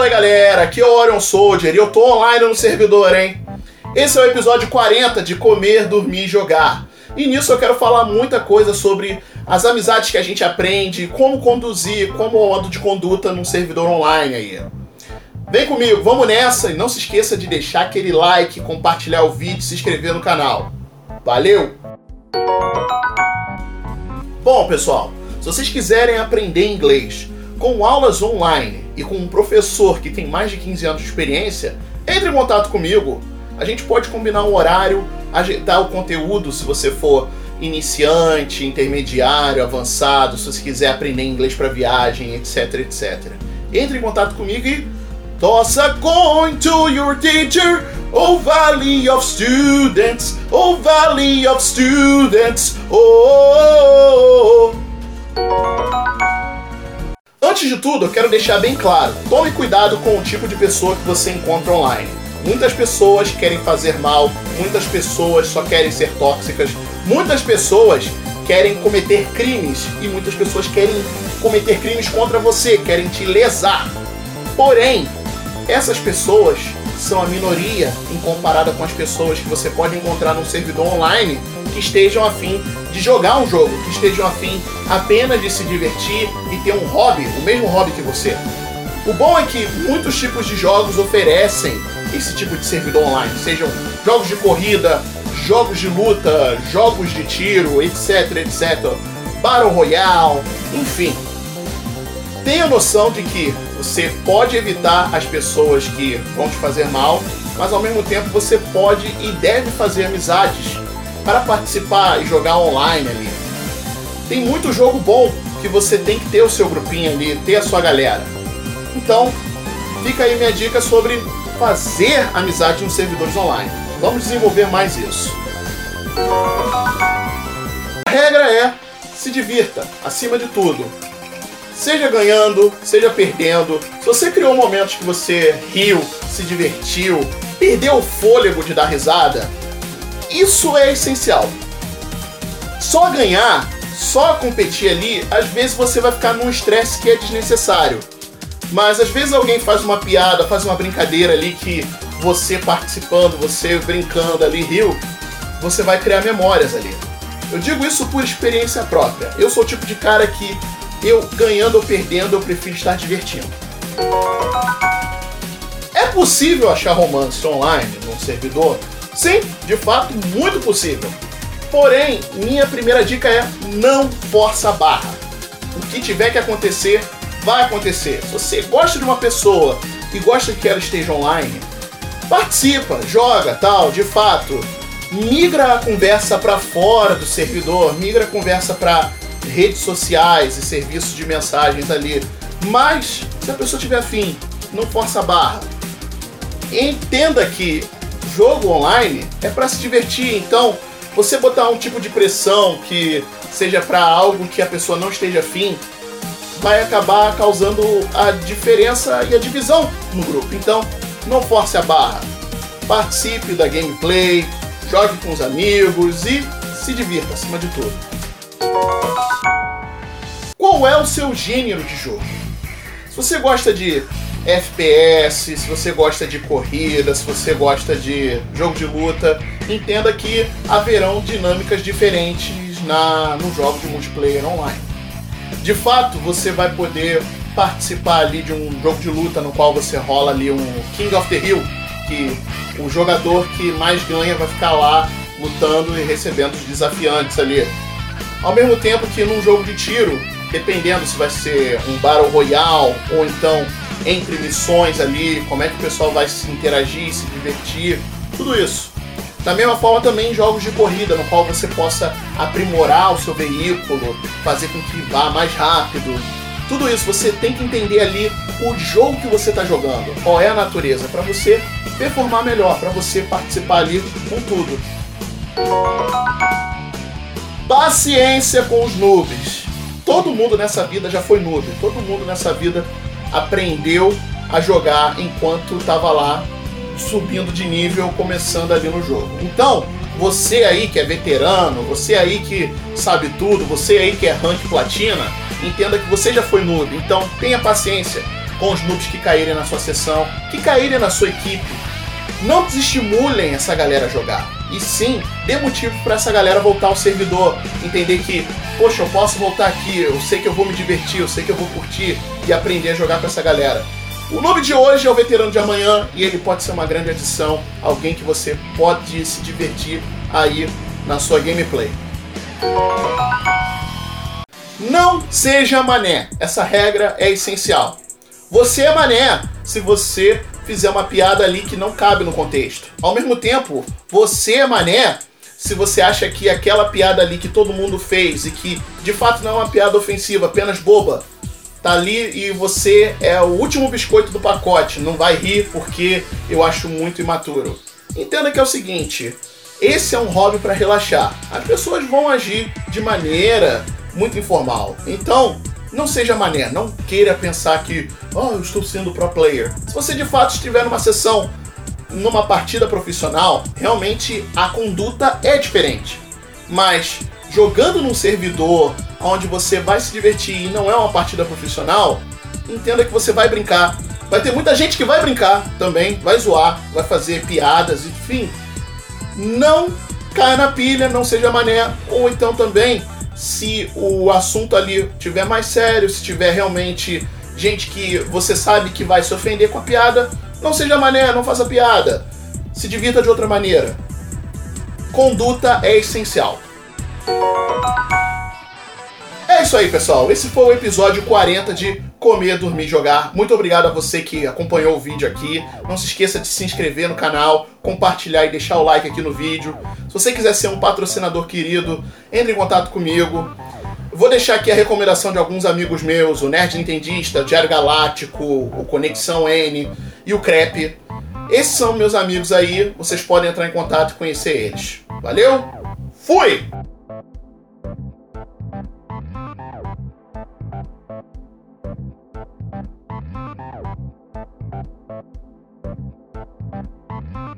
Fala galera, aqui é o Orion Soldier e eu tô online no servidor, hein? Esse é o episódio 40 de Comer, Dormir e Jogar. E nisso eu quero falar muita coisa sobre as amizades que a gente aprende, como conduzir, como o modo de conduta num servidor online aí. Vem comigo, vamos nessa e não se esqueça de deixar aquele like, compartilhar o vídeo e se inscrever no canal. Valeu! Bom, pessoal, se vocês quiserem aprender inglês com aulas online e com um professor que tem mais de 15 anos de experiência, entre em contato comigo. A gente pode combinar um horário, ajeitar o conteúdo se você for iniciante, intermediário, avançado, se você quiser aprender inglês para viagem, etc, etc. Entre em contato comigo e toss a coin to your teacher, oh valley of students, oh valley of students, oh. Antes de tudo, eu quero deixar bem claro: tome cuidado com o tipo de pessoa que você encontra online. Muitas pessoas querem fazer mal, muitas pessoas só querem ser tóxicas, muitas pessoas querem cometer crimes e muitas pessoas querem cometer crimes contra você, querem te lesar. Porém, essas pessoas são a minoria em comparada com as pessoas que você pode encontrar num servidor online que estejam afim de jogar um jogo, que estejam afim apenas de se divertir e ter um hobby, o mesmo hobby que você. O bom é que muitos tipos de jogos oferecem esse tipo de servidor online, sejam jogos de corrida, jogos de luta, jogos de tiro, etc, etc, Battle Royale, enfim. Tenha noção de que você pode evitar as pessoas que vão te fazer mal, mas ao mesmo tempo você pode e deve fazer amizades para participar e jogar online ali. Tem muito jogo bom que você tem que ter o seu grupinho ali, ter a sua galera. Então, fica aí minha dica sobre fazer amizade nos servidores online. Vamos desenvolver mais isso. A regra é se divirta, acima de tudo. Seja ganhando, seja perdendo. Se você criou momentos que você riu, se divertiu, perdeu o fôlego de dar risada, isso é essencial. Só ganhar, só competir ali, às vezes você vai ficar num estresse que é desnecessário. Mas às vezes alguém faz uma piada, faz uma brincadeira ali que você participando, você brincando ali, riu, você vai criar memórias ali. Eu digo isso por experiência própria. Eu sou o tipo de cara que eu ganhando ou perdendo, eu prefiro estar divertindo. É possível achar romance online num servidor? Sim, de fato, muito possível. Porém, minha primeira dica é não força a barra. O que tiver que acontecer, vai acontecer. Se você gosta de uma pessoa e gosta que ela esteja online, participa, joga, tal, de fato. Migra a conversa para fora do servidor, migra a conversa para redes sociais e serviços de mensagens ali. Mas, se a pessoa tiver afim, não força a barra. Entenda que jogo online é para se divertir, então você botar um tipo de pressão que seja para algo que a pessoa não esteja afim, vai acabar causando a diferença e a divisão no grupo. Então, não force a barra. Participe da gameplay, jogue com os amigos e se divirta acima de tudo. Qual é o seu gênero de jogo? Se você gosta de FPS, se você gosta de corrida, se você gosta de jogo de luta, entenda que haverão dinâmicas diferentes na, no jogo de multiplayer online. De fato, você vai poder participar ali de um jogo de luta no qual você rola ali um King of the Hill, que o jogador que mais ganha vai ficar lá lutando e recebendo os desafiantes ali. Ao mesmo tempo que num jogo de tiro, dependendo se vai ser um Battle Royale ou então entre missões ali, como é que o pessoal vai se interagir, se divertir, tudo isso. Da mesma forma também jogos de corrida, no qual você possa aprimorar o seu veículo, fazer com que vá mais rápido. Tudo isso você tem que entender ali o jogo que você está jogando, qual é a natureza, para você performar melhor, para você participar ali com tudo. Paciência com os noobs. Todo mundo nessa vida já foi noob, todo mundo nessa vida aprendeu a jogar enquanto estava lá subindo de nível, começando ali no jogo. Então, você aí que é veterano, você aí que sabe tudo, você aí que é rank platina, entenda que você já foi noob. Então, tenha paciência. com os noobs que caírem na sua sessão, que caírem na sua equipe. Não desestimulem essa galera a jogar. E sim, dê motivo para essa galera voltar ao servidor. Entender que, poxa, eu posso voltar aqui, eu sei que eu vou me divertir, eu sei que eu vou curtir e aprender a jogar com essa galera. O nome de hoje é o Veterano de Amanhã e ele pode ser uma grande adição, alguém que você pode se divertir aí na sua gameplay. Não seja mané. Essa regra é essencial. Você é mané se você fizer uma piada ali que não cabe no contexto. Ao mesmo tempo, você é mané se você acha que aquela piada ali que todo mundo fez e que de fato não é uma piada ofensiva, apenas boba, tá ali e você é o último biscoito do pacote, não vai rir porque eu acho muito imaturo. Entenda que é o seguinte, esse é um hobby para relaxar. As pessoas vão agir de maneira muito informal. Então, não seja mané, não queira pensar que, oh, eu estou sendo pro player. Se você de fato estiver numa sessão, numa partida profissional, realmente a conduta é diferente. Mas jogando num servidor onde você vai se divertir e não é uma partida profissional, entenda que você vai brincar. Vai ter muita gente que vai brincar também, vai zoar, vai fazer piadas, enfim. Não caia na pilha, não seja mané, ou então também, se o assunto ali tiver mais sério, se tiver realmente gente que você sabe que vai se ofender com a piada, não seja mané, não faça piada. Se divirta de outra maneira. Conduta é essencial. É isso aí, pessoal. Esse foi o episódio 40 de Comer, Dormir Jogar. Muito obrigado a você que acompanhou o vídeo aqui. Não se esqueça de se inscrever no canal, compartilhar e deixar o like aqui no vídeo. Se você quiser ser um patrocinador querido, entre em contato comigo. Vou deixar aqui a recomendação de alguns amigos meus, o Nerd Nintendista, o Diário Galáctico, o Conexão N e o Crepe. Esses são meus amigos aí, vocês podem entrar em contato e conhecer eles. Valeu? Fui!